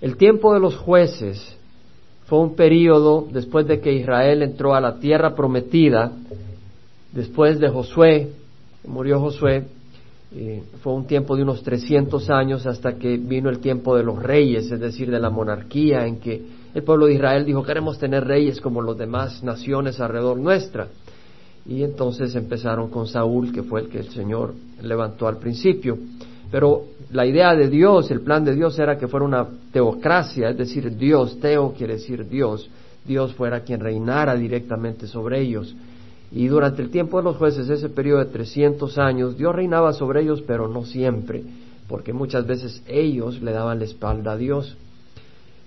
El tiempo de los jueces fue un periodo después de que Israel entró a la tierra prometida, después de Josué, murió Josué, fue un tiempo de unos 300 años hasta que vino el tiempo de los reyes, es decir, de la monarquía, en que el pueblo de Israel dijo, queremos tener reyes como los demás naciones alrededor nuestra. Y entonces empezaron con Saúl, que fue el que el Señor levantó al principio. Pero la idea de Dios, el plan de Dios era que fuera una teocracia, es decir, Dios, teo quiere decir Dios, Dios fuera quien reinara directamente sobre ellos. Y durante el tiempo de los jueces, ese periodo de 300 años, Dios reinaba sobre ellos, pero no siempre, porque muchas veces ellos le daban la espalda a Dios.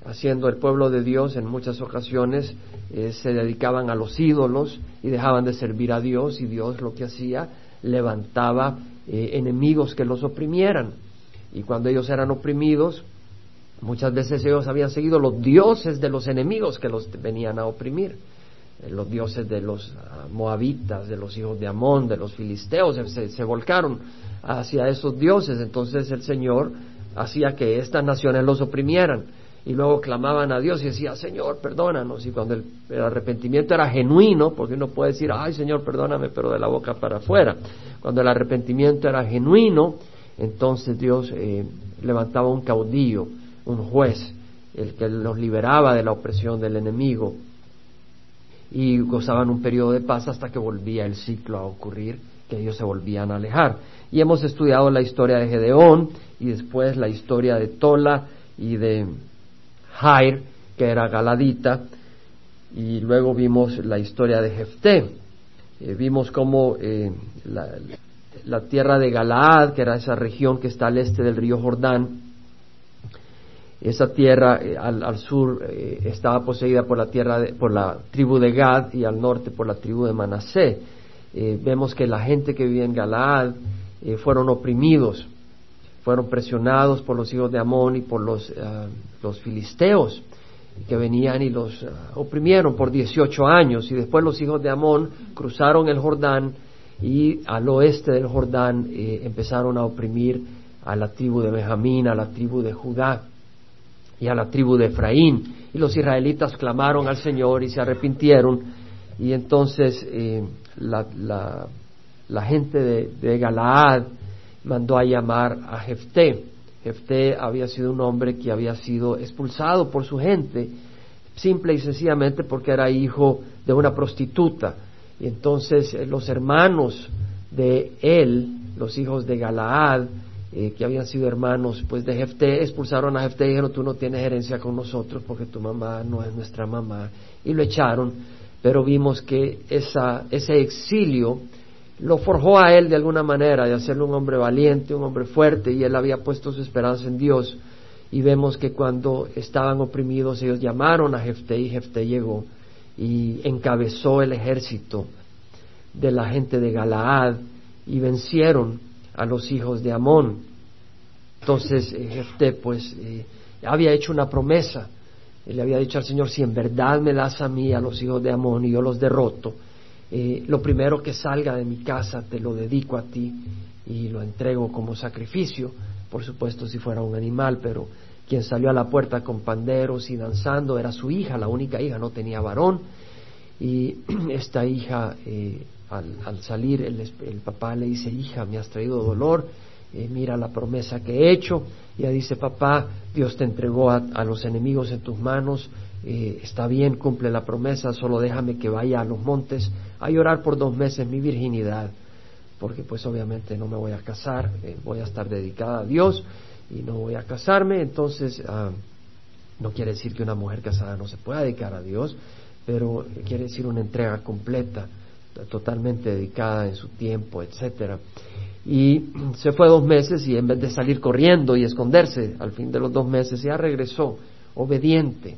Haciendo el pueblo de Dios en muchas ocasiones eh, se dedicaban a los ídolos y dejaban de servir a Dios y Dios lo que hacía levantaba eh, enemigos que los oprimieran. Y cuando ellos eran oprimidos, muchas veces ellos habían seguido los dioses de los enemigos que los venían a oprimir. Eh, los dioses de los ah, moabitas, de los hijos de Amón, de los filisteos, se, se volcaron hacia esos dioses. Entonces el Señor hacía que estas naciones los oprimieran y luego clamaban a Dios y decía, Señor, perdónanos. Y cuando el, arrepentimiento era genuino, porque uno puede decir, ay Señor, perdóname, pero de la boca para afuera. Cuando el arrepentimiento era genuino, entonces Dios eh, levantaba un caudillo, un juez, el que los liberaba de la opresión del enemigo. Y gozaban un periodo de paz hasta que volvía el ciclo a ocurrir, que ellos se volvían a alejar. Y hemos estudiado la historia de Gedeón y después la historia de Tola y de Jair, que era Galadita, y luego vimos la historia de Jefté. Eh, vimos cómo eh, la, tierra de Galaad, que era esa región que está al este del río Jordán, esa tierra eh, al, sur estaba poseída por la tierra por la tribu de Gad y al norte por la tribu de Manasé. vemos que la gente que vivía en Galaad fueron oprimidos fueron presionados por los hijos de Amón y por los, eh, los filisteos que venían y los eh, oprimieron por 18 años y después los hijos de Amón cruzaron el Jordán y al oeste del Jordán eh, empezaron a oprimir a la tribu de Benjamín, a la tribu de Judá y a la tribu de Efraín. Y los israelitas clamaron al Señor y se arrepintieron y entonces la, la, la, gente de, de Galaad mandó a llamar a Jefté. Jefté había sido un hombre que había sido expulsado por su gente, simple y sencillamente porque era hijo de una prostituta. Y entonces eh, los hermanos de él, los hijos de Galaad, eh, que habían sido hermanos pues de Jefté, expulsaron a Jefté y dijeron, tú no tienes herencia con nosotros porque tu mamá no es nuestra mamá. Y lo echaron, pero vimos que esa, ese exilio lo forjó a él de alguna manera, de hacerlo un hombre valiente, un hombre fuerte, y él había puesto su esperanza en Dios. Y vemos que cuando estaban oprimidos, ellos llamaron a Jefté y Jefté llegó y encabezó el ejército de la gente de Galaad y vencieron a los hijos de Amón. Entonces Jefté pues eh, había hecho una promesa. Le había dicho al Señor, si en verdad me das a mí, a los hijos de Amón, y yo los derroto, eh, lo primero que salga de mi casa te lo dedico a ti y lo entrego como sacrificio, por supuesto si fuera un animal, pero quien salió a la puerta con panderos y danzando era su hija, la única hija, no tenía varón, y esta hija eh, al, salir el, papá le dice, hija, me has traído dolor, eh, mira la promesa que he hecho, y ella dice, papá, Dios te entregó a los enemigos en tus manos, eh, está bien, cumple la promesa, solo déjame que vaya a los montes a llorar por dos meses mi virginidad, porque pues obviamente no me voy a casar, voy a estar dedicada a Dios y no voy a casarme, entonces ah, no quiere decir que una mujer casada no se pueda dedicar a Dios, pero quiere decir una entrega completa, totalmente dedicada en su tiempo, etcétera. Y se fue dos meses y en vez de salir corriendo y esconderse, al fin de los dos meses ya regresó obediente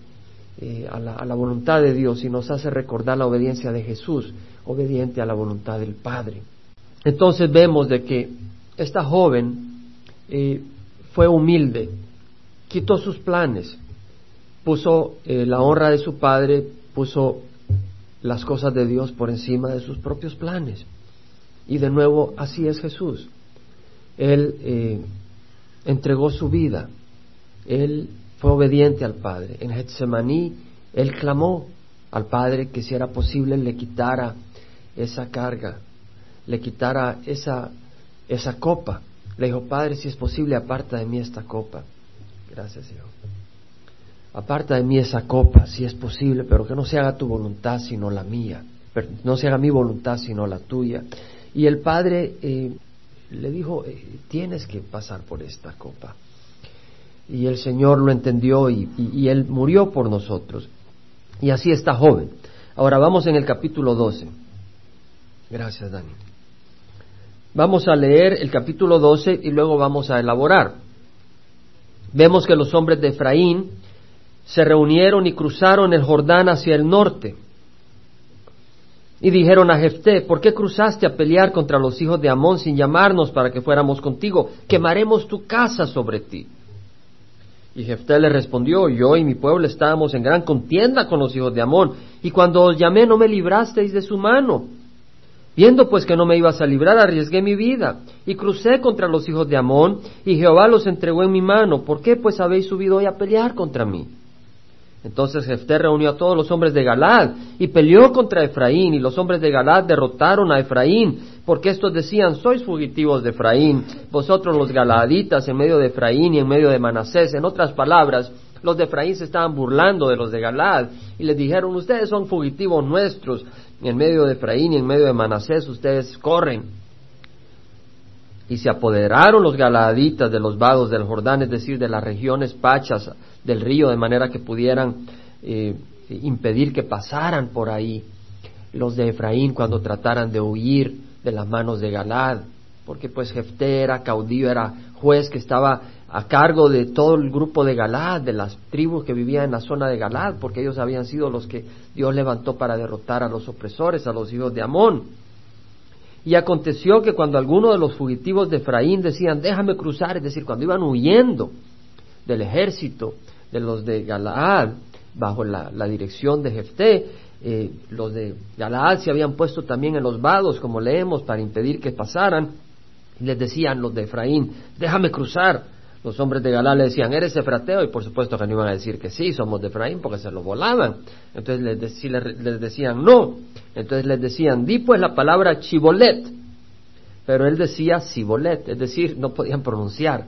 eh, a, la, voluntad de Dios y nos hace recordar la obediencia de Jesús, obediente a la voluntad del Padre. Entonces vemos de que esta joven eh, fue humilde, quitó sus planes, puso eh, la honra de su padre, puso las cosas de Dios por encima de sus propios planes. Y de nuevo, así es Jesús. Él entregó su vida, Él fue obediente al Padre. En Getsemaní, él clamó al Padre que si era posible le quitara esa carga, le quitara esa, esa copa. Le dijo, Padre, si es posible, aparta de mí esta copa. Gracias, Señor. Aparta de mí esa copa, si es posible, pero que no se haga tu voluntad sino la mía. No se haga mi voluntad sino la tuya. Y el Padre eh, le dijo, eh, tienes que pasar por esta copa. Y el Señor lo entendió y, y Él murió por nosotros. Y así está joven. Ahora vamos en el capítulo 12. Gracias, Dani. Vamos a leer el capítulo 12 y luego vamos a elaborar. Vemos que los hombres de Efraín se reunieron y cruzaron el Jordán hacia el norte. Y dijeron a Jefté, ¿por qué cruzaste a pelear contra los hijos de Amón sin llamarnos para que fuéramos contigo? Quemaremos tu casa sobre ti. Y Jefté le respondió, yo y mi pueblo estábamos en gran contienda con los hijos de Amón, y cuando os llamé no me librasteis de su mano. Viendo pues que no me ibas a librar, arriesgué mi vida, y crucé contra los hijos de Amón, y Jehová los entregó en mi mano. ¿Por qué pues habéis subido hoy a pelear contra mí? Entonces Jefté reunió a todos los hombres de Galad y peleó contra Efraín y los hombres de Galad derrotaron a Efraín porque estos decían sois fugitivos de Efraín, vosotros los galaditas en medio de Efraín y en medio de Manasés. En otras palabras, los de Efraín se estaban burlando de los de Galad y les dijeron ustedes son fugitivos nuestros en medio de Efraín y en medio de Manasés ustedes corren. Y se apoderaron los galaditas de los vados del Jordán, es decir, de las regiones pachas del río, de manera que pudieran eh, impedir que pasaran por ahí los de Efraín cuando trataran de huir de las manos de Galad, porque pues Jefté era caudillo, era juez que estaba a cargo de todo el grupo de Galad, de las tribus que vivían en la zona de Galad, porque ellos habían sido los que Dios levantó para derrotar a los opresores, a los hijos de Amón. Y aconteció que cuando algunos de los fugitivos de Efraín decían, déjame cruzar, es decir, cuando iban huyendo del ejército de los de Galaad, bajo la, dirección de Jefté, eh, los de Galaad se habían puesto también en los vados, como leemos, para impedir que pasaran, y les decían los de Efraín, déjame cruzar. Los hombres de Galaad le decían, ¿eres efrateo? Y por supuesto que no iban a decir que sí, somos de Efraín, porque se lo volaban. Entonces les, decían, no. Entonces les decían, di pues la palabra chibolet. Pero él decía sibolet, es decir, no podían pronunciar.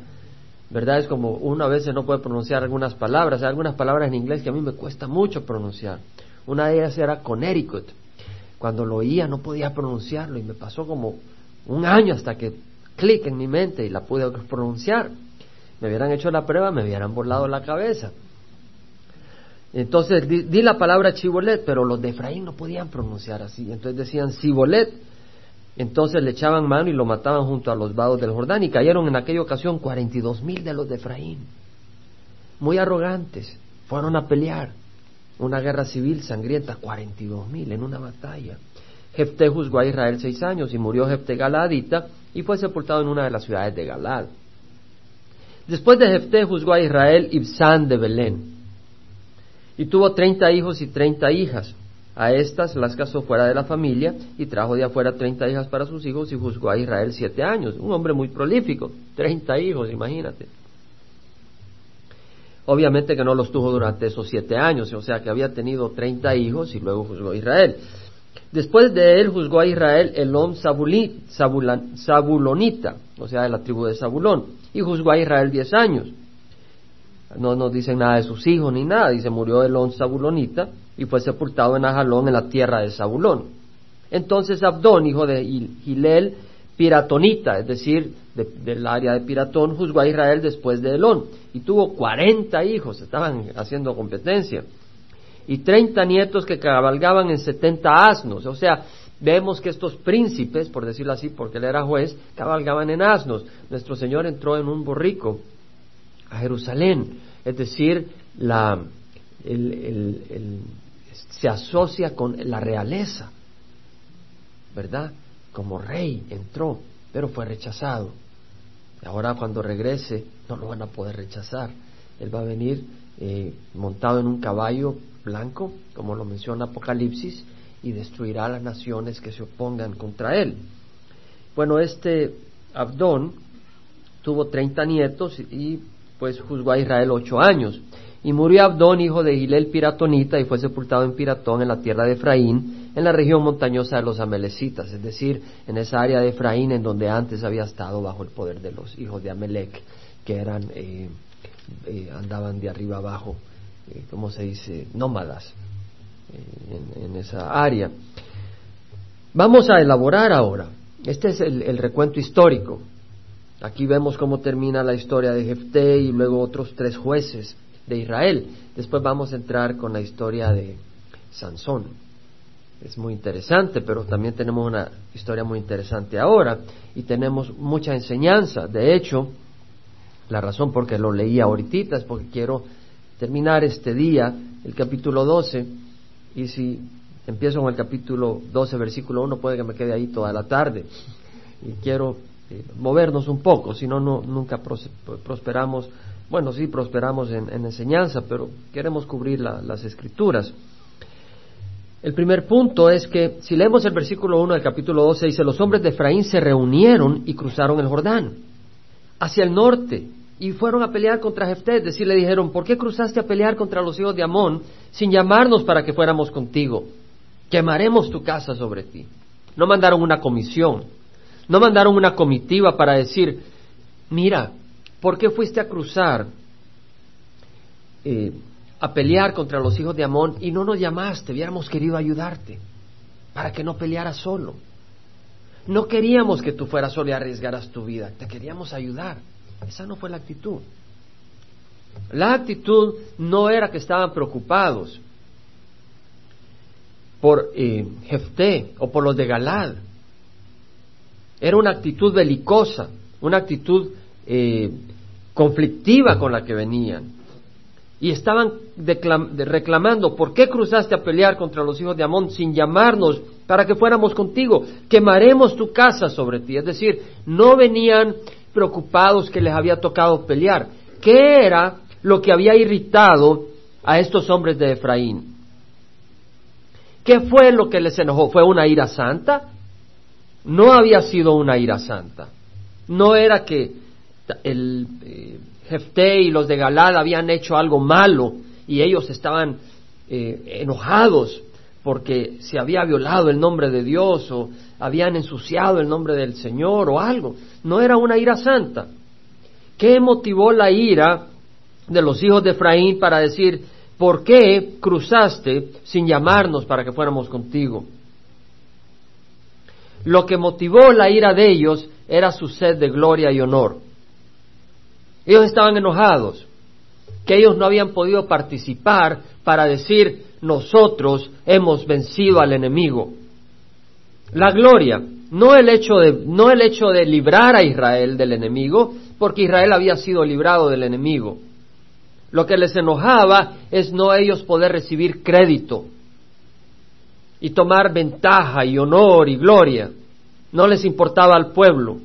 ¿Verdad? Es como una vez no puede pronunciar algunas palabras. Hay algunas palabras en inglés que a mí me cuesta mucho pronunciar. Una de ellas era Connecticut. Cuando lo oía no podía pronunciarlo y me pasó como un año hasta que clic en mi mente y la pude pronunciar. Me hubieran hecho la prueba, me hubieran volado la cabeza. Entonces di, la palabra chibolet, pero los de Efraín no podían pronunciar así. Entonces decían cibolet. Entonces le echaban mano y lo mataban junto a los vados del Jordán y cayeron en aquella ocasión cuarenta y dos mil de los de Efraín. Muy arrogantes. Fueron a pelear. Una guerra civil sangrienta, cuarenta y dos mil en una batalla. Jefté juzgó a Israel seis años y murió Jefté Galadita y fue sepultado en una de las ciudades de Galad. Después de Jefté juzgó a Israel Ibsán de Belén y tuvo treinta hijos y treinta hijas. A estas las casó fuera de la familia y trajo de afuera treinta hijas para sus hijos y juzgó a Israel siete años. Un hombre muy prolífico, treinta hijos, imagínate. Obviamente que no los tuvo durante esos siete años, o sea que había tenido treinta hijos y luego juzgó a Israel. Después de él juzgó a Israel Elón Zabulonita, o sea, de la tribu de Zabulón, y juzgó a Israel diez años no nos dicen nada de sus hijos ni nada, dice murió Elón Zabulonita y fue sepultado en Ajalón en la tierra de Zabulón. Entonces Abdón, hijo de Gilel, Piratonita, es decir, del área de Piratón, juzgó a Israel después de Elón y tuvo cuarenta hijos, estaban haciendo competencia, y treinta nietos que cabalgaban en setenta asnos, o sea, vemos que estos príncipes, por decirlo así, porque él era juez, cabalgaban en asnos. Nuestro Señor entró en un borrico a Jerusalén. Es decir, la, se asocia con la realeza, ¿verdad? Como rey entró, pero fue rechazado. Ahora cuando regrese no lo van a poder rechazar. Él va a venir eh, montado en un caballo blanco, como lo menciona Apocalipsis, y destruirá a las naciones que se opongan contra él. Bueno, este Abdón tuvo treinta nietos y pues juzgó a Israel ocho años. Y murió Abdón, hijo de Gilel Piratonita, y fue sepultado en Piratón, en la tierra de Efraín, en la región montañosa de los Amelecitas, es decir, en esa área de Efraín en donde antes había estado bajo el poder de los hijos de Amelec, que eran, eh, eh, andaban de arriba abajo, eh, ¿cómo se dice?, nómadas en, esa área. Vamos a elaborar ahora. Este es el, recuento histórico. Aquí vemos cómo termina la historia de Jefté y luego otros tres jueces de Israel. Después vamos a entrar con la historia de Sansón. Es muy interesante, pero también tenemos una historia muy interesante ahora y tenemos mucha enseñanza. De hecho, la razón por que lo leí ahorita es porque quiero terminar este día, el capítulo 12, y si empiezo con el capítulo 12, versículo 1, puede que me quede ahí toda la tarde. Y quiero eh, movernos un poco, si no, nunca prosperamos. Bueno, sí, prosperamos en, enseñanza, pero queremos cubrir las escrituras. El primer punto es que si leemos el versículo 1 del capítulo 12, dice, los hombres de Efraín se reunieron y cruzaron el Jordán hacia el norte y fueron a pelear contra Jefté, es decir, le dijeron, ¿por qué cruzaste a pelear contra los hijos de Amón sin llamarnos para que fuéramos contigo? Quemaremos tu casa sobre ti. No mandaron una comisión, no mandaron una comitiva para decir, mira, ¿por qué fuiste a cruzar eh, a pelear contra los hijos de Amón y no nos llamaste? Hubiéramos querido ayudarte para que no pelearas solo. No queríamos que tú fueras solo y arriesgaras tu vida, te queríamos ayudar. Esa no fue la actitud. La actitud no era que estaban preocupados por eh, Jefté o por los de Galad. Era una actitud belicosa, una actitud eh, conflictiva con la que venían. Y estaban reclamando, ¿por qué cruzaste a pelear contra los hijos de Amón sin llamarnos para que fuéramos contigo? Quemaremos tu casa sobre ti. Es decir, no venían preocupados que les había tocado pelear. ¿Qué era lo que había irritado a estos hombres de Efraín? ¿Qué fue lo que les enojó? ¿Fue una ira santa? No había sido una ira santa. No era que el eh, Jefté y los de Galad habían hecho algo malo y ellos estaban eh, enojados porque se había violado el nombre de Dios o habían ensuciado el nombre del Señor o algo. No era una ira santa. ¿Qué motivó la ira de los hijos de Efraín para decir, ¿por qué cruzaste sin llamarnos para que fuéramos contigo? Lo que motivó la ira de ellos era su sed de gloria y honor. Ellos estaban enojados, que ellos no habían podido participar para decir, nosotros hemos vencido al enemigo. La gloria, no el hecho de, no el hecho de librar a Israel del enemigo, porque Israel había sido librado del enemigo. Lo que les enojaba es no ellos poder recibir crédito y tomar ventaja y honor y gloria. No les importaba al pueblo,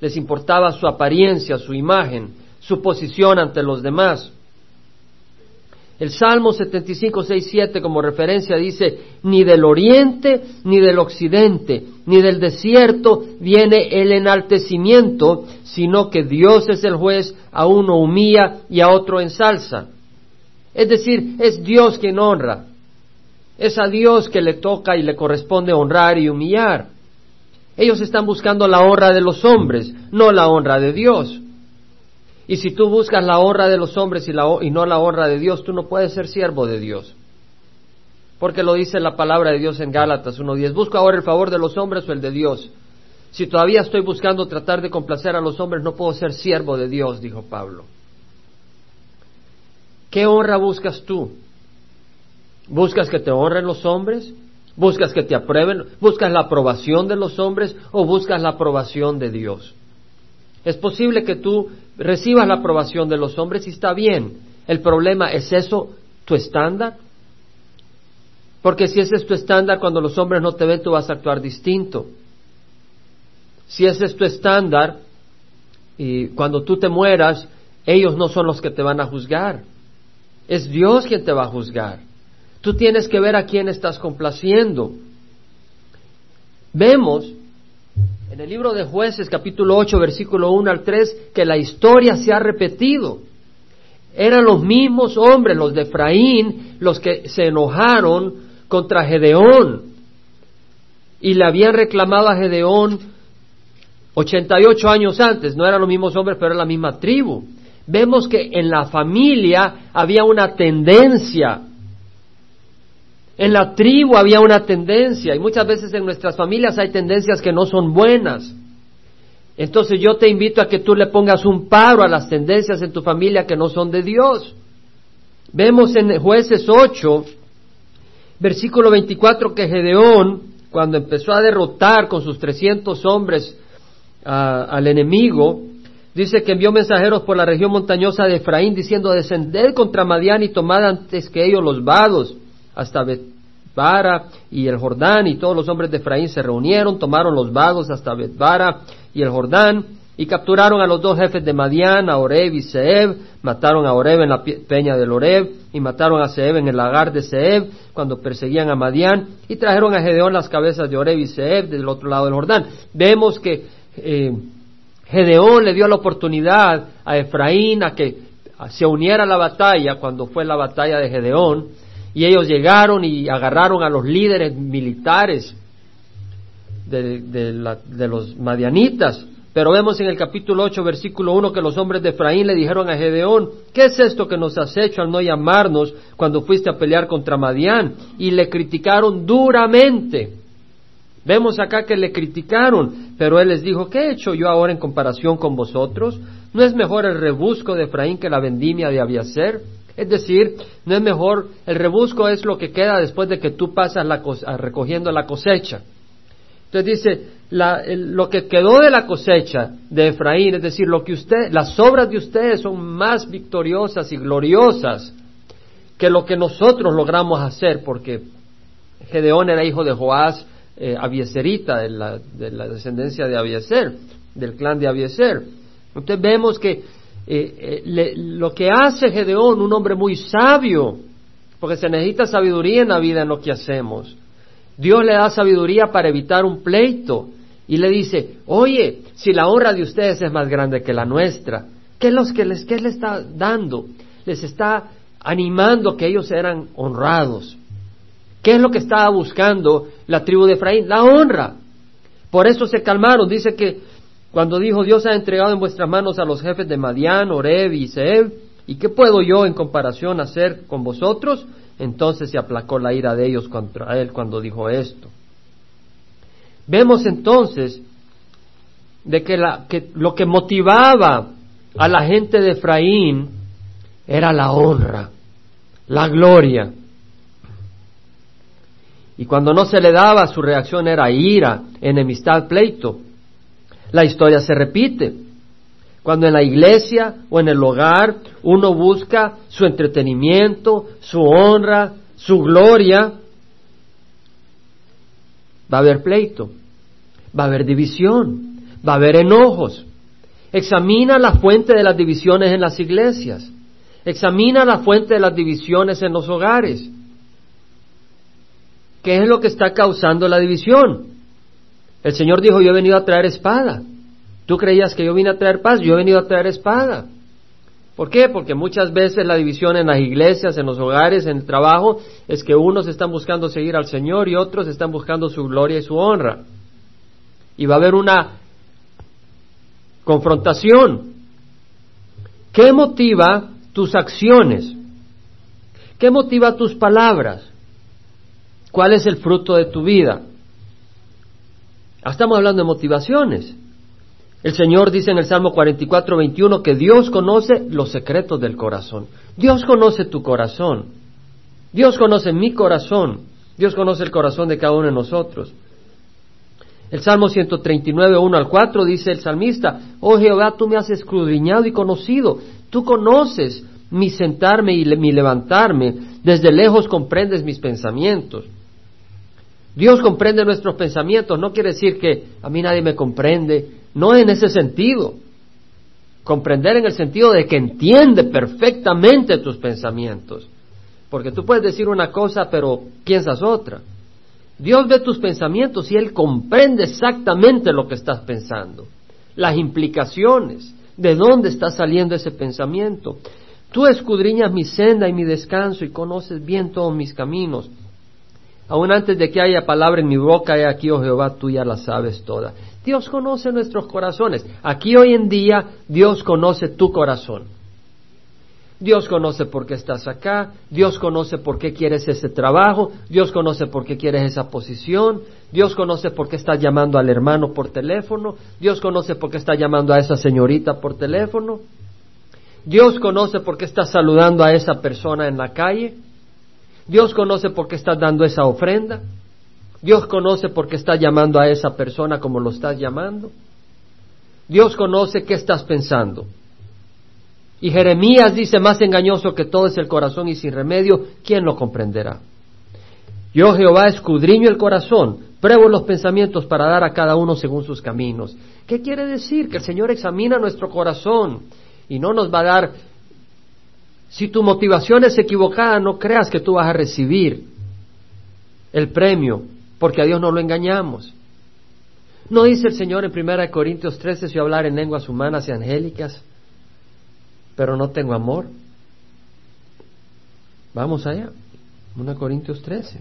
les importaba su apariencia, su imagen, su posición ante los demás. El Salmo 75, 6, 7 como referencia dice, ni del oriente ni del occidente, ni del desierto viene el enaltecimiento, sino que Dios es el juez, a uno humilla y a otro ensalza. Es decir, es Dios quien honra. Es a Dios que le toca y le corresponde honrar y humillar. Ellos están buscando la honra de los hombres, no la honra de Dios. Y si tú buscas la honra de los hombres y, no la honra de Dios, tú no puedes ser siervo de Dios. Porque lo dice la palabra de Dios en Gálatas 1.10. ¿Busco ahora el favor de los hombres o el de Dios? Si todavía estoy buscando tratar de complacer a los hombres, no puedo ser siervo de Dios, dijo Pablo. ¿Qué honra buscas tú? ¿Buscas que te honren los hombres? ¿Buscas que te aprueben? ¿Buscas la aprobación de los hombres o buscas la aprobación de Dios? Es posible que tú recibas la aprobación de los hombres y está bien. El problema es eso, tu estándar. Porque si ese es tu estándar, cuando los hombres no te ven, tú vas a actuar distinto. Si ese es tu estándar, y cuando tú te mueras, ellos no son los que te van a juzgar. Es Dios quien te va a juzgar. Tú tienes que ver a quién estás complaciendo. Vemos en el libro de jueces capítulo 8 versículo 1 al 3 que la historia se ha repetido. Eran los mismos hombres, los de Efraín, los que se enojaron contra Gedeón y le habían reclamado a Gedeón 88 años antes. No eran los mismos hombres, pero era la misma tribu. Vemos que en la familia había una tendencia. En la tribu había una tendencia. Y muchas veces en nuestras familias hay tendencias que no son buenas. Entonces yo te invito a que tú le pongas un paro a las tendencias en tu familia que no son de Dios. Vemos en jueces 8, versículo 24, que Gedeón, cuando empezó a derrotar con sus 300 hombres al enemigo, dice que envió mensajeros por la región montañosa de Efraín diciendo, descended contra Madián y tomad antes que ellos los vados hasta Betbara y el Jordán, y todos los hombres de Efraín se reunieron, tomaron los vados hasta Betbara y el Jordán, y capturaron a los dos jefes de Madián, a Oreb y Seb, mataron a Oreb en la peña del Oreb, y mataron a Seb en el lagar de Seb, cuando perseguían a Madián, y trajeron a Gedeón las cabezas de Oreb y Seb del otro lado del Jordán. Vemos que eh, Gedeón le dio la oportunidad a Efraín a que se uniera a la batalla cuando fue la batalla de Gedeón, y ellos llegaron y agarraron a los líderes militares de, los madianitas. Pero vemos en el capítulo 8, versículo 1, que los hombres de Efraín le dijeron a Gedeón, ¿qué es esto que nos has hecho al no llamarnos cuando fuiste a pelear contra Madián? Y le criticaron duramente. Vemos acá que le criticaron, pero él les dijo, ¿qué he hecho yo ahora en comparación con vosotros? ¿No es mejor el rebusco de Efraín que la vendimia de Abiaser? Es decir, no es mejor, el rebusco es lo que queda después de que tú pasas la, recogiendo la cosecha. Entonces dice, lo que quedó de la cosecha de Efraín, es decir, lo que usted, las obras de ustedes son más victoriosas y gloriosas que lo que nosotros logramos hacer, porque Gedeón era hijo de Joás eh, Abieserita, de la, de la, descendencia de Abieser, del clan de Abieser. Entonces vemos que eh, eh, lo que hace Gedeón, un hombre muy sabio, porque se necesita sabiduría en la vida en lo que hacemos. Dios le da sabiduría para evitar un pleito y le dice, oye, si la honra de ustedes es más grande que la nuestra, ¿qué, los que les, qué le está dando? Les está animando que ellos eran honrados. ¿Qué es lo que estaba buscando la tribu de Efraín? La honra. Por eso se calmaron. Dice que cuando dijo Dios ha entregado en vuestras manos a los jefes de Madián, Oreb y Seb, ¿y qué puedo yo en comparación hacer con vosotros? Entonces se aplacó la ira de ellos contra él cuando dijo esto. Vemos entonces de que, lo que motivaba a la gente de Efraín era la honra, la gloria. Y cuando no se le daba, su reacción era ira, enemistad, pleito. La historia se repite. Cuando en la iglesia o en el hogar uno busca su entretenimiento, su honra, su gloria, va a haber pleito, va a haber división, va a haber enojos. Examina la fuente de las divisiones en las iglesias. Examina la fuente de las divisiones en los hogares. ¿Qué es lo que está causando la división? El Señor dijo, yo he venido a traer espada. Tú creías que yo vine a traer paz, yo he venido a traer espada. ¿Por qué? Porque muchas veces la división en las iglesias, en los hogares, en el trabajo, es que unos están buscando seguir al Señor y otros están buscando su gloria y su honra. Y va a haber una confrontación. ¿Qué motiva tus acciones? ¿Qué motiva tus palabras? ¿Cuál es el fruto de tu vida? Estamos hablando de motivaciones. El Señor dice en el Salmo 44, 21 que Dios conoce los secretos del corazón. Dios conoce tu corazón. Dios conoce mi corazón. Dios conoce el corazón de cada uno de nosotros. El Salmo 139, 1 al 4 dice el salmista, Oh Jehová, tú me has escudriñado y conocido. Tú conoces mi sentarme y mi levantarme. Desde lejos comprendes mis pensamientos. Dios comprende nuestros pensamientos. No quiere decir que a mí nadie me comprende, no en ese sentido. Comprender en el sentido de que entiende perfectamente tus pensamientos. Porque tú puedes decir una cosa pero piensas otra. Dios ve tus pensamientos y Él comprende exactamente lo que estás pensando. Las implicaciones, de dónde está saliendo ese pensamiento. Tú escudriñas mi senda y mi descanso y conoces bien todos mis caminos. Aún antes de que haya palabra en mi boca, he aquí, oh Jehová, tú ya la sabes toda. Dios conoce nuestros corazones. Aquí hoy en día Dios conoce tu corazón. Dios conoce por qué estás acá, Dios conoce por qué quieres ese trabajo, Dios conoce por qué quieres esa posición, Dios conoce por qué estás llamando al hermano por teléfono, Dios conoce por qué estás llamando a esa señorita por teléfono, Dios conoce por qué estás saludando a esa persona en la calle, Dios conoce por qué estás dando esa ofrenda, Dios conoce por qué estás llamando a esa persona como lo estás llamando, Dios conoce qué estás pensando. Y Jeremías dice, más engañoso que todo es el corazón y sin remedio, ¿quién lo comprenderá? Yo Jehová escudriño el corazón, pruebo los pensamientos para dar a cada uno según sus caminos. ¿Qué quiere decir? Que el Señor examina nuestro corazón y no nos va a dar... Si tu motivación es equivocada, no creas que tú vas a recibir el premio, porque a Dios no lo engañamos. ¿No dice el Señor en 1 Corintios 13 si hablar en lenguas humanas y angélicas? pero no tengo amor. Vamos allá. 1 Corintios 13.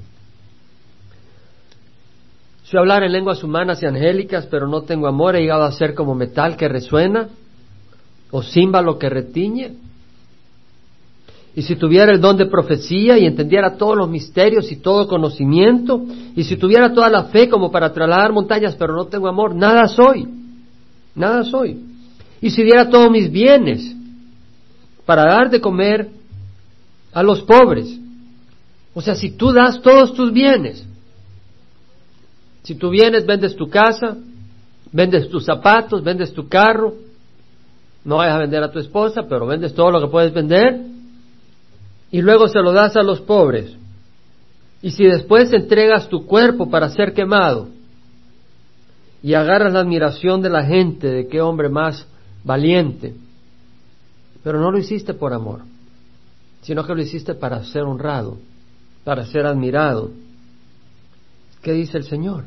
Si hablar en lenguas humanas y angélicas, pero no tengo amor, he llegado a ser como metal que resuena, o címbalo que retiñe. Y si tuviera el don de profecía y entendiera todos los misterios y todo conocimiento, y si tuviera toda la fe como para trasladar montañas, pero no tengo amor, nada soy, nada soy. Y si diera todos mis bienes para dar de comer a los pobres. O sea, si tú das todos tus bienes, si tú vienes, vendes tu casa, vendes tus zapatos, vendes tu carro, no vayas a vender a tu esposa, pero vendes todo lo que puedes vender, y luego se lo das a los pobres. Y si después entregas tu cuerpo para ser quemado, y agarras la admiración de la gente de qué hombre más valiente, pero no lo hiciste por amor, sino que lo hiciste para ser honrado, para ser admirado. ¿Qué dice el Señor?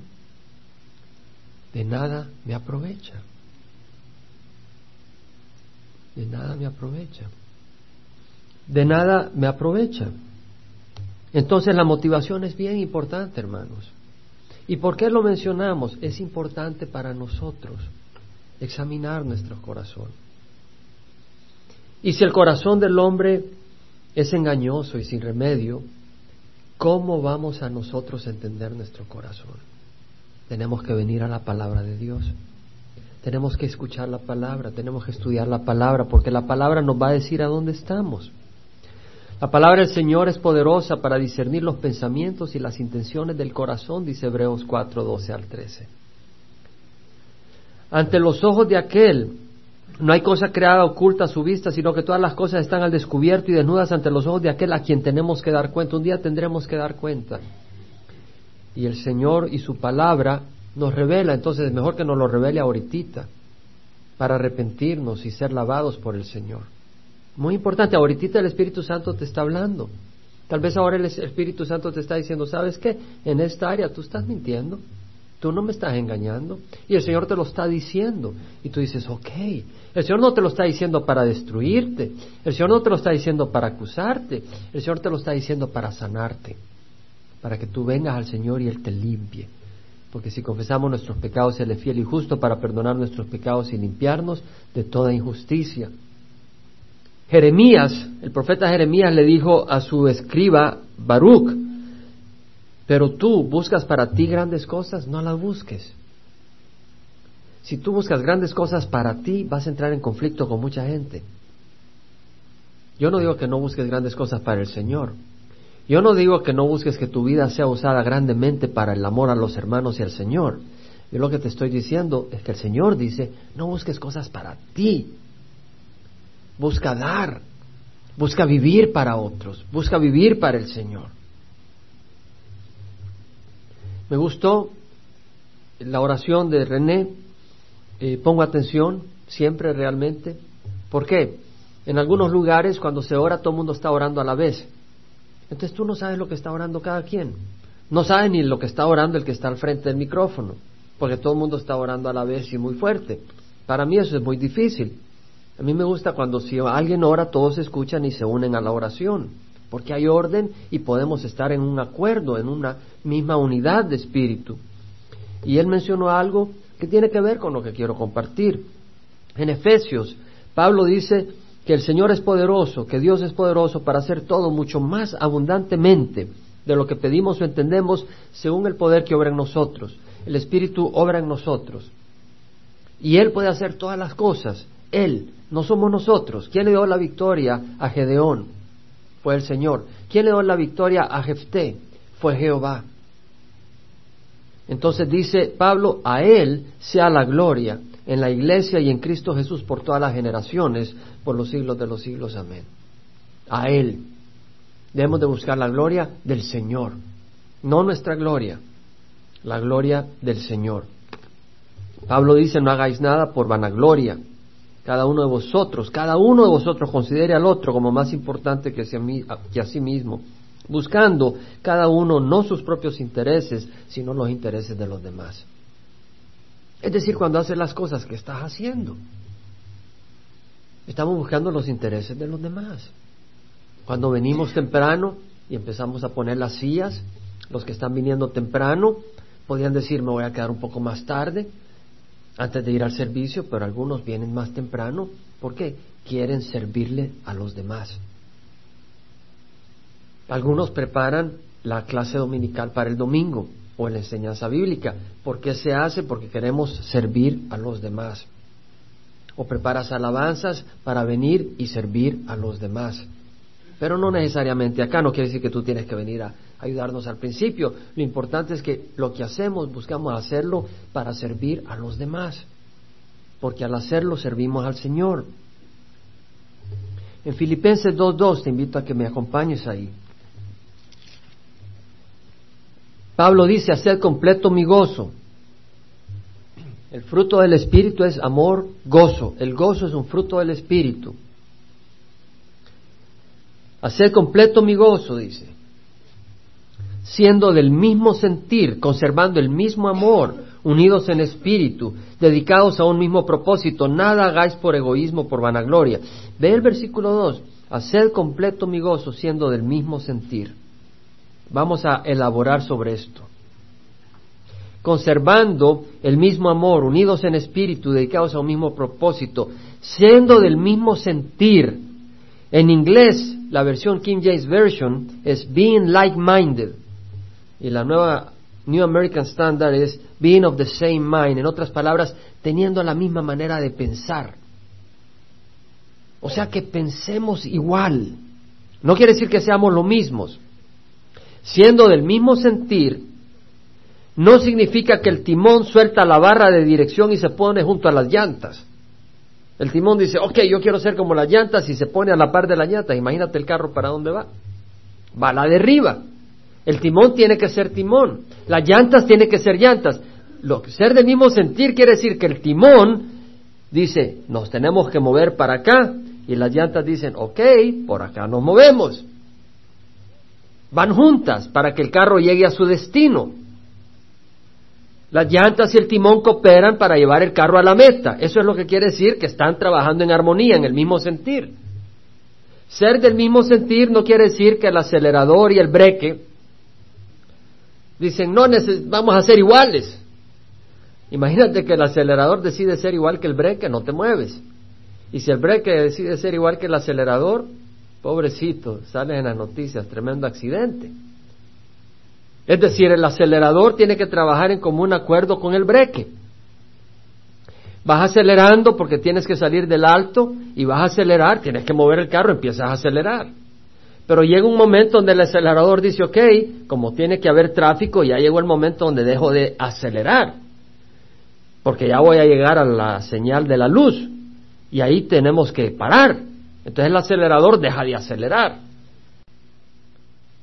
De nada me aprovecha. De nada me aprovecha. De nada me aprovecha. Entonces la motivación es bien importante, hermanos. ¿Y por qué lo mencionamos? Es importante para nosotros examinar nuestro corazón. Y si el corazón del hombre es engañoso y sin remedio, ¿cómo vamos a nosotros a entender nuestro corazón? Tenemos que venir a la palabra de Dios. Tenemos que escuchar la palabra, tenemos que estudiar la palabra, porque la palabra nos va a decir a dónde estamos. La palabra del Señor es poderosa para discernir los pensamientos y las intenciones del corazón, dice Hebreos 4, 12 al 13. Ante los ojos de aquel no hay cosa creada oculta a su vista, sino que todas las cosas están al descubierto y desnudas ante los ojos de aquel a quien tenemos que dar cuenta. Un día tendremos que dar cuenta. Y el Señor y su palabra nos revela, entonces es mejor que nos lo revele ahorita, para arrepentirnos y ser lavados por el Señor. Muy importante, ahorita el Espíritu Santo te está hablando. Tal vez ahora el Espíritu Santo te está diciendo, ¿sabes qué? En esta área tú estás mintiendo. Tú no me estás engañando. Y el Señor te lo está diciendo. Y tú dices, ok, el Señor no te lo está diciendo para destruirte. El Señor no te lo está diciendo para acusarte. El Señor te lo está diciendo para sanarte. Para que tú vengas al Señor y Él te limpie. Porque si confesamos nuestros pecados, Él es fiel y justo para perdonar nuestros pecados y limpiarnos de toda injusticia. Jeremías, el profeta Jeremías le dijo a su escriba Baruch, pero tú buscas para ti grandes cosas, no las busques. Si tú buscas grandes cosas para ti, vas a entrar en conflicto con mucha gente. Yo no digo que no busques grandes cosas para el Señor. Yo no digo que no busques que tu vida sea usada grandemente para el amor a los hermanos y al Señor. Yo lo que te estoy diciendo es que el Señor dice, no busques cosas para ti. Busca dar. Busca vivir para otros. Busca vivir para el Señor. Me gustó la oración de René, eh, pongo atención siempre realmente. ¿Por qué? En algunos lugares cuando se ora todo el mundo está orando a la vez. Entonces tú no sabes lo que está orando cada quien. No sabes ni lo que está orando el que está al frente del micrófono, porque todo el mundo está orando a la vez y muy fuerte. Para mí eso es muy difícil. A mí me gusta cuando si alguien ora, todos escuchan y se unen a la oración, porque hay orden y podemos estar en un acuerdo, en una misma unidad de espíritu. Y él mencionó algo que tiene que ver con lo que quiero compartir. En Efesios, Pablo dice que el Señor es poderoso, que Dios es poderoso para hacer todo mucho más abundantemente de lo que pedimos o entendemos según el poder que obra en nosotros. El Espíritu obra en nosotros. Y Él puede hacer todas las cosas. Él, no somos nosotros. ¿Quién le dio la victoria a Gedeón? Fue el Señor. ¿Quién le dio la victoria a Jefté? Fue Jehová. Entonces dice Pablo, a Él sea la gloria en la iglesia y en Cristo Jesús por todas las generaciones, por los siglos de los siglos. Amén. A Él. Debemos de buscar la gloria del Señor, no nuestra gloria, la gloria del Señor. Pablo dice, no hagáis nada por vanagloria. Cada uno de vosotros, cada uno de vosotros considere al otro como más importante que, que a sí mismo, buscando cada uno no sus propios intereses, sino los intereses de los demás. Es decir, cuando haces las cosas que estás haciendo, estamos buscando los intereses de los demás. Cuando venimos temprano y empezamos a poner las sillas, los que están viniendo temprano podían decir me voy a quedar un poco más tarde antes de ir al servicio, pero algunos vienen más temprano porque quieren servirle a los demás. Algunos preparan la clase dominical para el domingo o la enseñanza bíblica. ¿Por qué se hace? Porque queremos servir a los demás. O preparas alabanzas para venir y servir a los demás. Pero no necesariamente acá, no quiere decir que tú tienes que venir a ayudarnos al principio. Lo importante es que lo que hacemos buscamos hacerlo para servir a los demás. Porque al hacerlo servimos al Señor. En Filipenses 2.2 te invito a que me acompañes ahí. Pablo dice, hacer completo mi gozo. El fruto del Espíritu es amor, gozo. El gozo es un fruto del Espíritu. Hacer completo mi gozo, dice. Siendo del mismo sentir, conservando el mismo amor, unidos en espíritu, dedicados a un mismo propósito, nada hagáis por egoísmo, por vanagloria. Ve el versículo 2, hacer completo mi gozo, siendo del mismo sentir. Vamos a elaborar sobre esto. Conservando el mismo amor, unidos en espíritu, dedicados a un mismo propósito, siendo del mismo sentir. En inglés, la versión King James Version es being like-minded. Y la nueva New American Standard es being of the same mind. En otras palabras, teniendo la misma manera de pensar. O sea que pensemos igual. No quiere decir que seamos lo mismos, siendo del mismo sentir, no significa que el timón suelta la barra de dirección y se pone junto a las llantas. El timón dice, ok, yo quiero ser como las llantas y se pone a la par de las llantas. Imagínate el carro para dónde va. Va a la derriba. El timón tiene que ser timón. Las llantas tienen que ser llantas. Lo ser del mismo sentir quiere decir que el timón dice, nos tenemos que mover para acá. Y las llantas dicen, ok, por acá nos movemos van juntas para que el carro llegue a su destino. Las llantas y el timón cooperan para llevar el carro a la meta. Eso es lo que quiere decir que están trabajando en armonía, en el mismo sentir. Ser del mismo sentir no quiere decir que el acelerador y el breque dicen, no, vamos a ser iguales. Imagínate que el acelerador decide ser igual que el breque, no te mueves. Y si el breque decide ser igual que el acelerador, Pobrecito, sale en las noticias, tremendo accidente. Es decir, el acelerador tiene que trabajar en común acuerdo con el breque. Vas acelerando porque tienes que salir del alto y vas a acelerar, tienes que mover el carro, empiezas a acelerar. Pero llega un momento donde el acelerador dice, ok, como tiene que haber tráfico, ya llegó el momento donde dejo de acelerar, porque ya voy a llegar a la señal de la luz y ahí tenemos que parar. Entonces el acelerador deja de acelerar.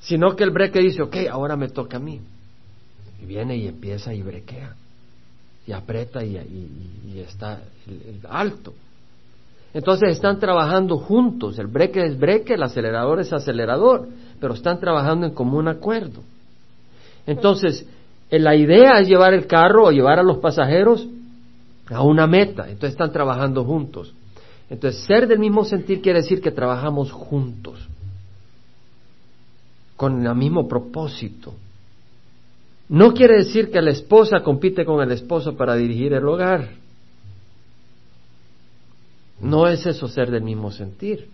Sino que el breque dice, ok, ahora me toca a mí. Y viene y empieza y brequea. Y aprieta y, está alto. Entonces están trabajando juntos. El breque es breque, el acelerador es acelerador. Pero están trabajando en común acuerdo. Entonces, la idea es llevar el carro o llevar a los pasajeros a una meta. Entonces están trabajando juntos. Entonces, ser del mismo sentir quiere decir que trabajamos juntos, con el mismo propósito. No quiere decir que la esposa compite con el esposo para dirigir el hogar. No es eso ser del mismo sentir.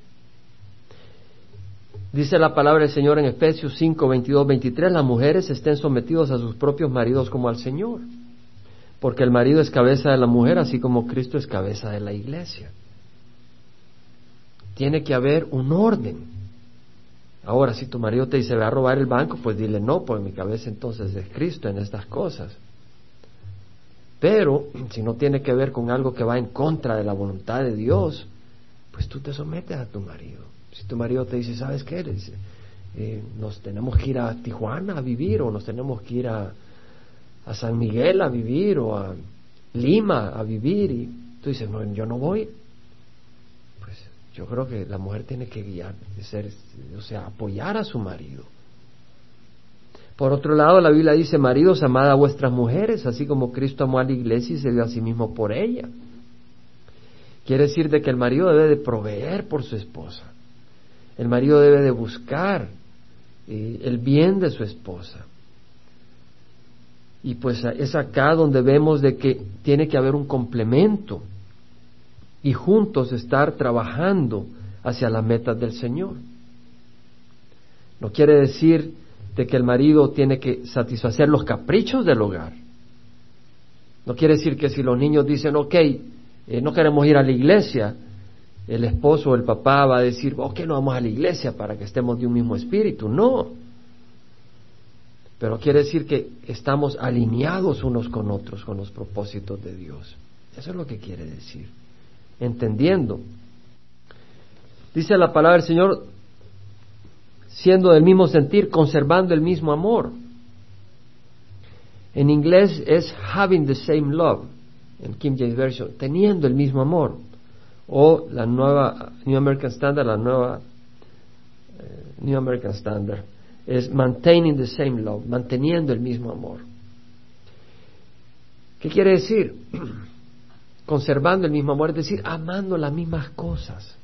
Dice la palabra del Señor en Efesios 5, 22, 23, las mujeres estén sometidos a sus propios maridos como al Señor, porque el marido es cabeza de la mujer, así como Cristo es cabeza de la iglesia. Tiene que haber un orden. Ahora, si tu marido te dice, ve a robar el banco, pues dile, no, pues mi cabeza entonces es Cristo en estas cosas. Pero, si no tiene que ver con algo que va en contra de la voluntad de Dios, pues tú te sometes a tu marido. Si tu marido te dice, ¿sabes qué? Dice, eh, nos tenemos que ir a Tijuana a vivir, o nos tenemos que ir a, a San Miguel a vivir, o a Lima a vivir, y tú dices, no, yo no voy, yo creo que la mujer tiene que guiar, ser, o sea, apoyar a su marido. Por otro lado, la Biblia dice, maridos, amad a vuestras mujeres, así como Cristo amó a la iglesia y se dio a sí mismo por ella. Quiere decir de que el marido debe de proveer por su esposa. El marido debe de buscar eh, el bien de su esposa. Y pues es acá donde vemos de que tiene que haber un complemento y juntos estar trabajando hacia las metas del Señor. No quiere decir de que el marido tiene que satisfacer los caprichos del hogar. No quiere decir que si los niños dicen, ok, eh, no queremos ir a la iglesia, el esposo o el papá va a decir, ok, no vamos a la iglesia para que estemos de un mismo espíritu. No. Pero quiere decir que estamos alineados unos con otros con los propósitos de Dios. Eso es lo que quiere decir entendiendo. Dice la palabra del Señor, siendo del mismo sentir, conservando el mismo amor. En inglés es having the same love, en King James Version, teniendo el mismo amor. O la nueva New American Standard, la nueva eh, New American Standard, es maintaining the same love, manteniendo el mismo amor. ¿Qué quiere decir? conservando el mismo amor, es decir, amando las mismas cosas.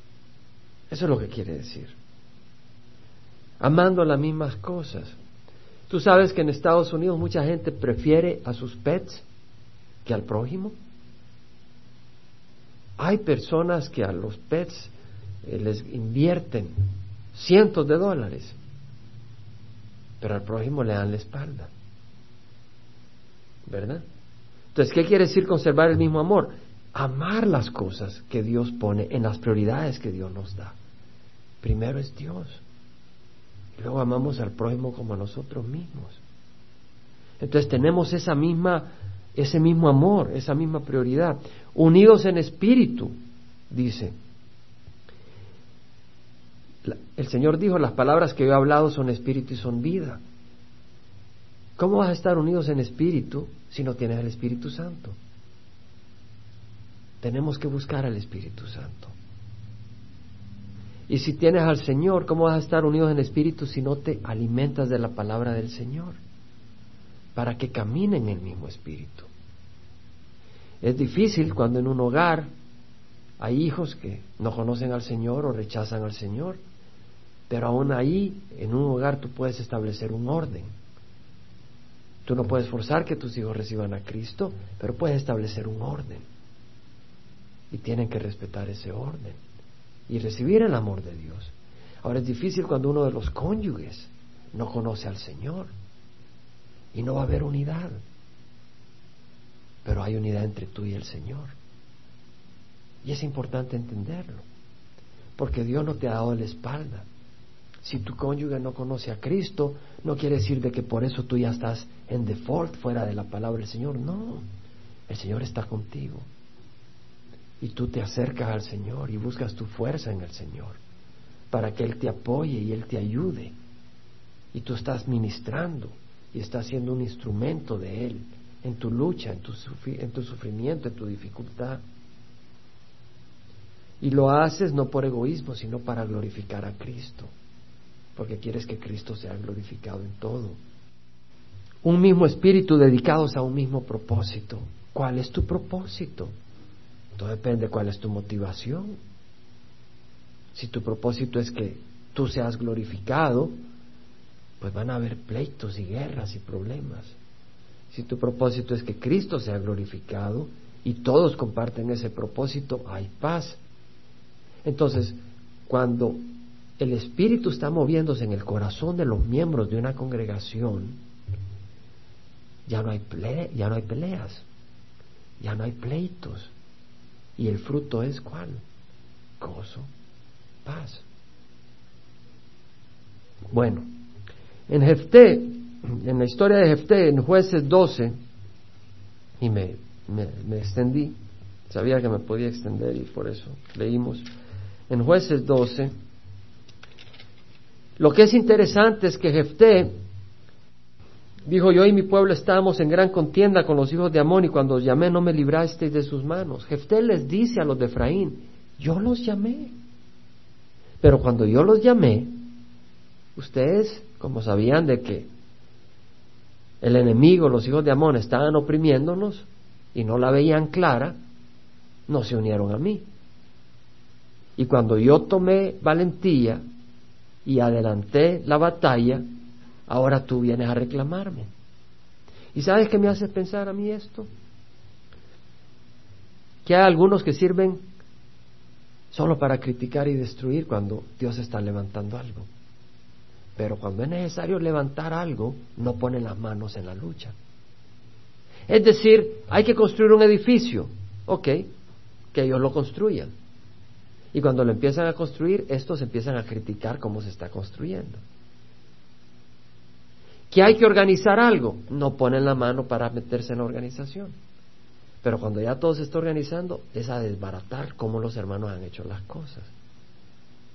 Eso es lo que quiere decir. Amando las mismas cosas. Tú sabes que en Estados Unidos mucha gente prefiere a sus pets que al prójimo. Hay personas que a los pets eh, les invierten cientos de dólares, pero al prójimo le dan la espalda. ¿Verdad? Entonces, ¿qué quiere decir conservar el mismo amor? amar las cosas que Dios pone en las prioridades que Dios nos da. Primero es Dios. Luego amamos al prójimo como a nosotros mismos. Entonces tenemos esa misma, ese mismo amor, esa misma prioridad. Unidos en espíritu, dice. El Señor dijo, las palabras que yo he hablado son espíritu y son vida. ¿Cómo vas a estar unidos en espíritu si no tienes el Espíritu Santo? Tenemos que buscar al Espíritu Santo. Y si tienes al Señor, ¿cómo vas a estar unidos en espíritu si no te alimentas de la palabra del Señor? Para que caminen en el mismo espíritu. Es difícil cuando en un hogar hay hijos que no conocen al Señor o rechazan al Señor, pero aún ahí, en un hogar, tú puedes establecer un orden. Tú no puedes forzar que tus hijos reciban a Cristo, pero puedes establecer un orden y tienen que respetar ese orden y recibir el amor de Dios. Ahora es difícil cuando uno de los cónyuges no conoce al Señor y no va a haber unidad, pero hay unidad entre tú y el Señor. Y es importante entenderlo, porque Dios no te ha dado la espalda. Si tu cónyuge no conoce a Cristo, no quiere decir de que por eso tú ya estás en default fuera de la palabra del Señor. No, el Señor está contigo y tú te acercas al Señor y buscas tu fuerza en el Señor para que Él te apoye y Él te ayude. Y tú estás ministrando y estás siendo un instrumento de Él en tu lucha, en tu, en tu sufrimiento, en tu dificultad. Y lo haces no por egoísmo, sino para glorificar a Cristo, porque quieres que Cristo sea glorificado en todo. Un mismo espíritu dedicados a un mismo propósito. ¿Cuál es tu propósito? Todo depende cuál es tu motivación. Si tu propósito es que tú seas glorificado, pues van a haber pleitos y guerras y problemas. Si tu propósito es que Cristo sea glorificado y todos comparten ese propósito, hay paz. Entonces, cuando el Espíritu está moviéndose en el corazón de los miembros de una congregación, ya no hay, ya no hay peleas, ya no hay pleitos. Y el fruto es cuál? Gozo, paz. Bueno, en Jefté, en la historia de Jefté, en jueces 12, y me, me, extendí, sabía que me podía extender y por eso leímos, en jueces 12, lo que es interesante es que Jefté dijo, yo y mi pueblo estábamos en gran contienda con los hijos de Amón y cuando llamé no me librasteis de sus manos. Jefté les dice a los de Efraín, yo los llamé. Pero cuando yo los llamé, ustedes, como sabían de que el enemigo, los hijos de Amón, estaban oprimiéndonos y no la veían clara, no se unieron a mí. Y cuando yo tomé valentía y adelanté la batalla, ahora tú vienes a reclamarme. ¿Y sabes qué me hace pensar a mí esto? Que hay algunos que sirven solo para criticar y destruir cuando Dios está levantando algo. Pero cuando es necesario levantar algo, no ponen las manos en la lucha. Es decir, hay que construir un edificio. Ok, que ellos lo construyan. Y cuando lo empiezan a construir, estos empiezan a criticar cómo se está construyendo. Que hay que organizar algo, no ponen la mano para meterse en la organización. Pero cuando ya todo se está organizando, es a desbaratar cómo los hermanos han hecho las cosas.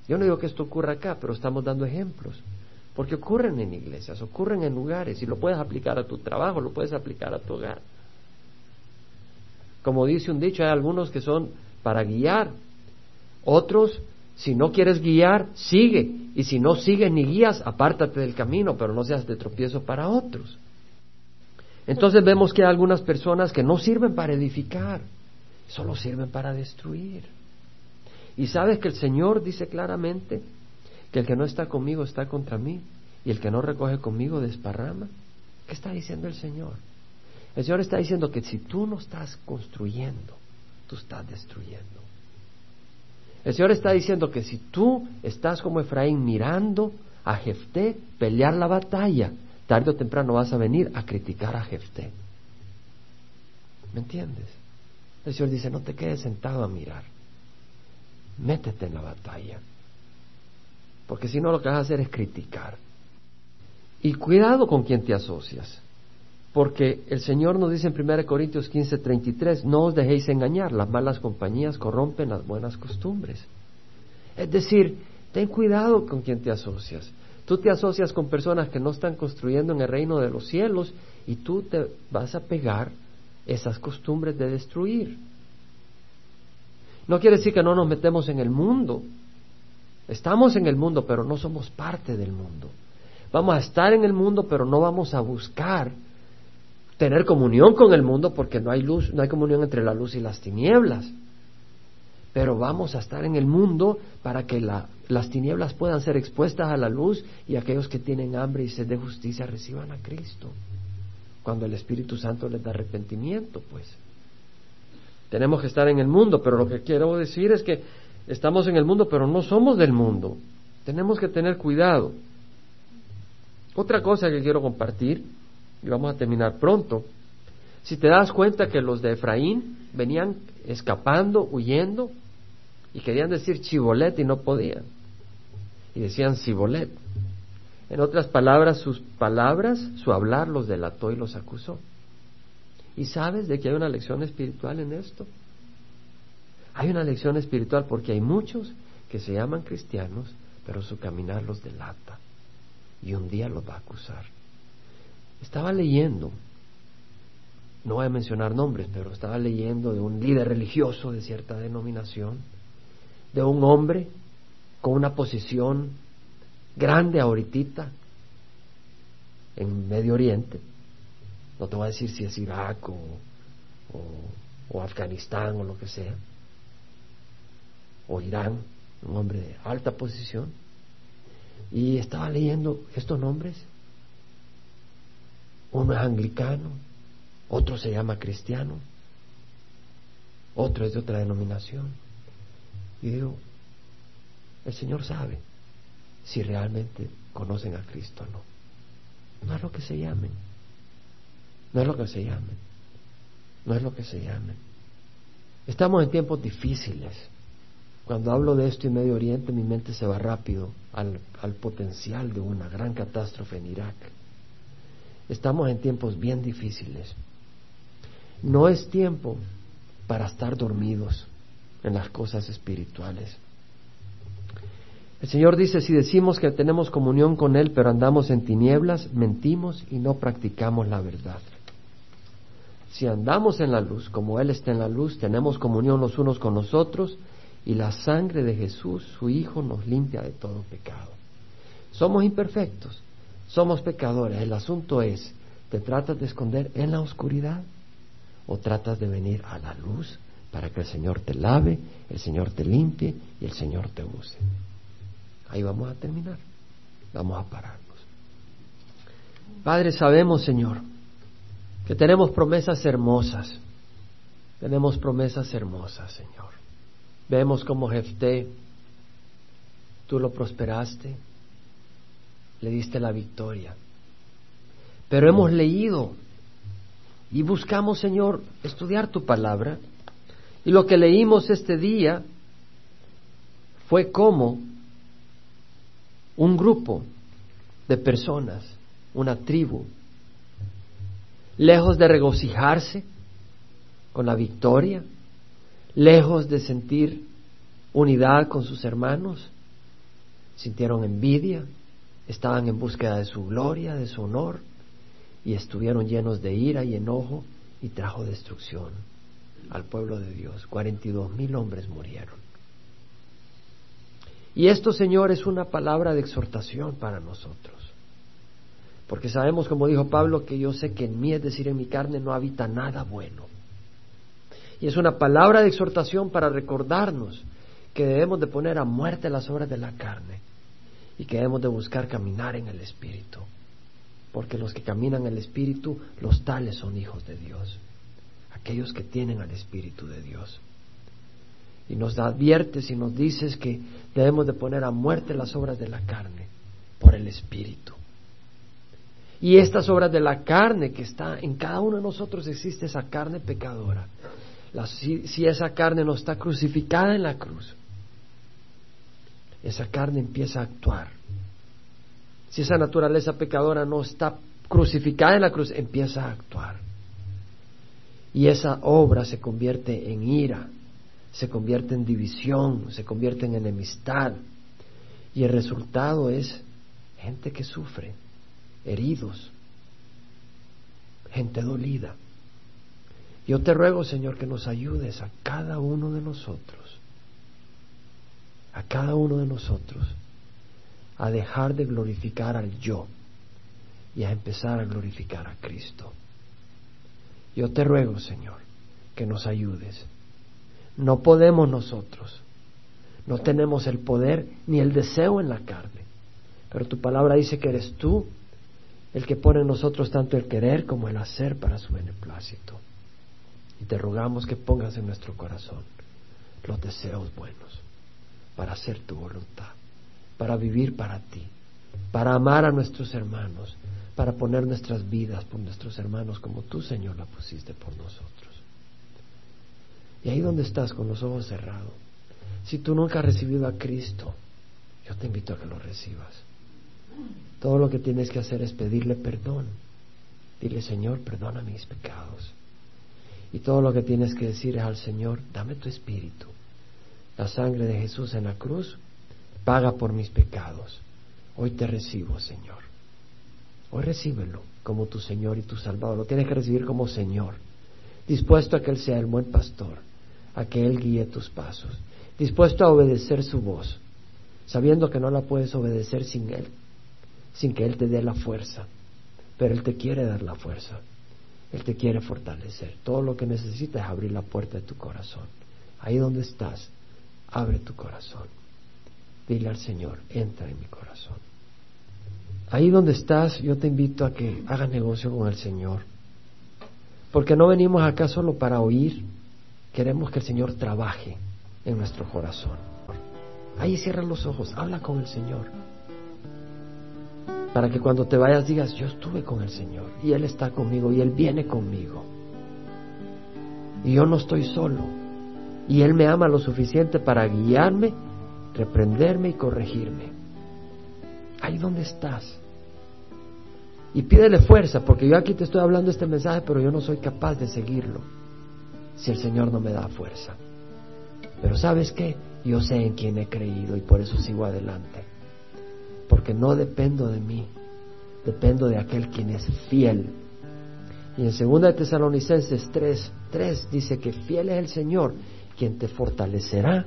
Yo no digo que esto ocurra acá, pero estamos dando ejemplos. Porque ocurren en iglesias, ocurren en lugares, y lo puedes aplicar a tu trabajo, lo puedes aplicar a tu hogar. Como dice un dicho, hay algunos que son para guiar, otros, si no quieres guiar, sigue. Y si no sigues ni guías, apártate del camino, pero no seas de tropiezo para otros. Entonces vemos que hay algunas personas que no sirven para edificar, solo sirven para destruir. Y sabes que el Señor dice claramente que el que no está conmigo está contra mí y el que no recoge conmigo desparrama. ¿Qué está diciendo el Señor? El Señor está diciendo que si tú no estás construyendo, tú estás destruyendo. El Señor está diciendo que si tú estás como Efraín mirando a Jefté pelear la batalla, tarde o temprano vas a venir a criticar a Jefté. ¿Me entiendes? El Señor dice, no te quedes sentado a mirar. Métete en la batalla. Porque si no lo que vas a hacer es criticar. Y cuidado con quien te asocias. Porque el Señor nos dice en 1 Corintios 15, 33, no os dejéis engañar, las malas compañías corrompen las buenas costumbres. Es decir, ten cuidado con quien te asocias. Tú te asocias con personas que no están construyendo en el reino de los cielos y tú te vas a pegar esas costumbres de destruir. No quiere decir que no nos metemos en el mundo. Estamos en el mundo, pero no somos parte del mundo. Vamos a estar en el mundo, pero no vamos a buscar tener comunión con el mundo porque no hay luz, no hay comunión entre la luz y las tinieblas. Pero vamos a estar en el mundo para que las tinieblas puedan ser expuestas a la luz y aquellos que tienen hambre y sed de justicia reciban a Cristo. Cuando el Espíritu Santo les da arrepentimiento, pues. Tenemos que estar en el mundo, pero lo que quiero decir es que estamos en el mundo, pero no somos del mundo. Tenemos que tener cuidado. Otra cosa que quiero compartir y vamos a terminar pronto. Si te das cuenta que los de Efraín venían escapando, huyendo, y querían decir chivolet y no podían, y decían cibolet. En otras palabras, sus palabras, su hablar los delató y los acusó. ¿Y sabes de que hay una lección espiritual en esto? Hay una lección espiritual porque hay muchos que se llaman cristianos, pero su caminar los delata y un día los va a acusar. Estaba leyendo, no voy a mencionar nombres, pero estaba leyendo de un líder religioso de cierta denominación, de un hombre con una posición grande ahorita en Medio Oriente. No te voy a decir si es Irak o, o, o Afganistán o lo que sea, o Irán, un hombre de alta posición, y estaba leyendo estos nombres. Uno es anglicano, otro se llama cristiano, otro es de otra denominación. Y digo, el Señor sabe si realmente conocen a Cristo o no. No es lo que se llamen, no es lo que se llamen, no es lo que se llamen. Estamos en tiempos difíciles. Cuando hablo de esto en Medio Oriente, mi mente se va rápido al, al potencial de una gran catástrofe en Irak. Estamos en tiempos bien difíciles. No es tiempo para estar dormidos en las cosas espirituales. El Señor dice, si decimos que tenemos comunión con Él, pero andamos en tinieblas, mentimos y no practicamos la verdad. Si andamos en la luz, como Él está en la luz, tenemos comunión los unos con los otros, y la sangre de Jesús, su Hijo, nos limpia de todo pecado. Somos imperfectos, somos pecadores. El asunto es, ¿te tratas de esconder en la oscuridad o tratas de venir a la luz para que el Señor te lave, el Señor te limpie y el Señor te use? Ahí vamos a terminar. Vamos a pararnos. Padre, sabemos, Señor, que tenemos promesas hermosas. Tenemos promesas hermosas, Señor. Vemos como Jefté, tú lo prosperaste, le diste la victoria. Pero hemos leído y buscamos, Señor, estudiar tu palabra. Y lo que leímos este día fue cómo un grupo de personas, una tribu, lejos de regocijarse con la victoria, lejos de sentir unidad con sus hermanos, sintieron envidia, estaban en búsqueda de su gloria, de su honor, y estuvieron llenos de ira y enojo y trajo destrucción al pueblo de Dios. Cuarenta y dos mil hombres murieron. Y esto, Señor, es una palabra de exhortación para nosotros. Porque sabemos, como dijo Pablo, que yo sé que en mí, es decir, en mi carne, no habita nada bueno. Y es una palabra de exhortación para recordarnos que debemos de poner a muerte las obras de la carne y que debemos de buscar caminar en el Espíritu. Porque los que caminan en el Espíritu, los tales son hijos de Dios. Aquellos que tienen al Espíritu de Dios. Y nos adviertes y nos dices que debemos de poner a muerte las obras de la carne por el Espíritu. Y estas obras de la carne que está en cada uno de nosotros existe esa carne pecadora si, esa carne no está crucificada en la cruz, esa carne empieza a actuar. Si esa naturaleza pecadora no está crucificada en la cruz, empieza a actuar. Y esa obra se convierte en ira, se convierte en división, se convierte en enemistad. Y el resultado es gente que sufre, heridos, gente dolida. Yo te ruego, Señor, que nos ayudes a cada uno de nosotros, a cada uno de nosotros, a dejar de glorificar al yo y a empezar a glorificar a Cristo. Yo te ruego, Señor, que nos ayudes. No podemos nosotros, no tenemos el poder ni el deseo en la carne, pero tu palabra dice que eres tú el que pone en nosotros tanto el querer como el hacer para su beneplácito. Y te rogamos que pongas en nuestro corazón los deseos buenos para hacer tu voluntad, para vivir para ti, para amar a nuestros hermanos, para poner nuestras vidas por nuestros hermanos como tú, Señor, la pusiste por nosotros. Y ahí donde estás con los ojos cerrados, si tú nunca has recibido a Cristo, yo te invito a que lo recibas. Todo lo que tienes que hacer es pedirle perdón. Dile, Señor, perdona mis pecados. Y todo lo que tienes que decir es al Señor, dame tu espíritu. La sangre de Jesús en la cruz paga por mis pecados. Hoy te recibo, Señor. Hoy recíbelo como tu Señor y tu Salvador. Lo tienes que recibir como Señor. Dispuesto a que Él sea el buen pastor, a que Él guíe tus pasos. Dispuesto a obedecer su voz, sabiendo que no la puedes obedecer sin Él, sin que Él te dé la fuerza. Pero Él te quiere dar la fuerza. Él te quiere fortalecer. Todo lo que necesitas es abrir la puerta de tu corazón. Ahí donde estás, abre tu corazón. dile al Señor, entra en mi corazón. Ahí donde estás, yo te invito a que hagas negocio con el Señor. Porque no venimos acá solo para oír, queremos que el Señor trabaje en nuestro corazón. Ahí cierra los ojos, habla con el Señor. Para que cuando te vayas digas, yo estuve con el Señor y Él está conmigo y Él viene conmigo. Y yo no estoy solo. Y Él me ama lo suficiente para guiarme, reprenderme y corregirme. Ahí donde estás. Y pídele fuerza, porque yo aquí te estoy hablando este mensaje, pero yo no soy capaz de seguirlo si el Señor no me da fuerza. Pero sabes qué? Yo sé en quién he creído y por eso sigo adelante. Porque no dependo de mí, dependo de aquel quien es fiel. Y en 2 de Tesalonicenses 3, 3 dice que fiel es el Señor, quien te fortalecerá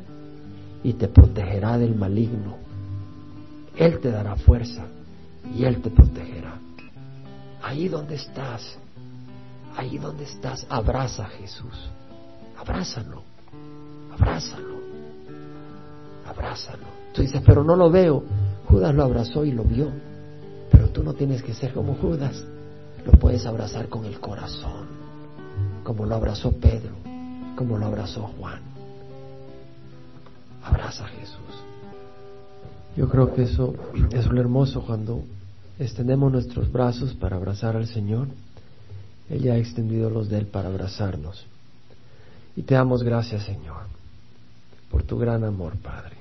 y te protegerá del maligno. Él te dará fuerza y Él te protegerá. Ahí donde estás, ahí donde estás, abraza a Jesús. Abrázalo, abrázalo, abrázalo. Tú dices, pero no lo veo. Judas lo abrazó y lo vio. Pero tú no tienes que ser como Judas. Lo puedes abrazar con el corazón, como lo abrazó Pedro, como lo abrazó Juan. Abraza a Jesús. Yo creo que eso es lo hermoso cuando extendemos nuestros brazos para abrazar al Señor. Él ya ha extendido los de Él para abrazarnos. Y te damos gracias, Señor, por tu gran amor, Padre.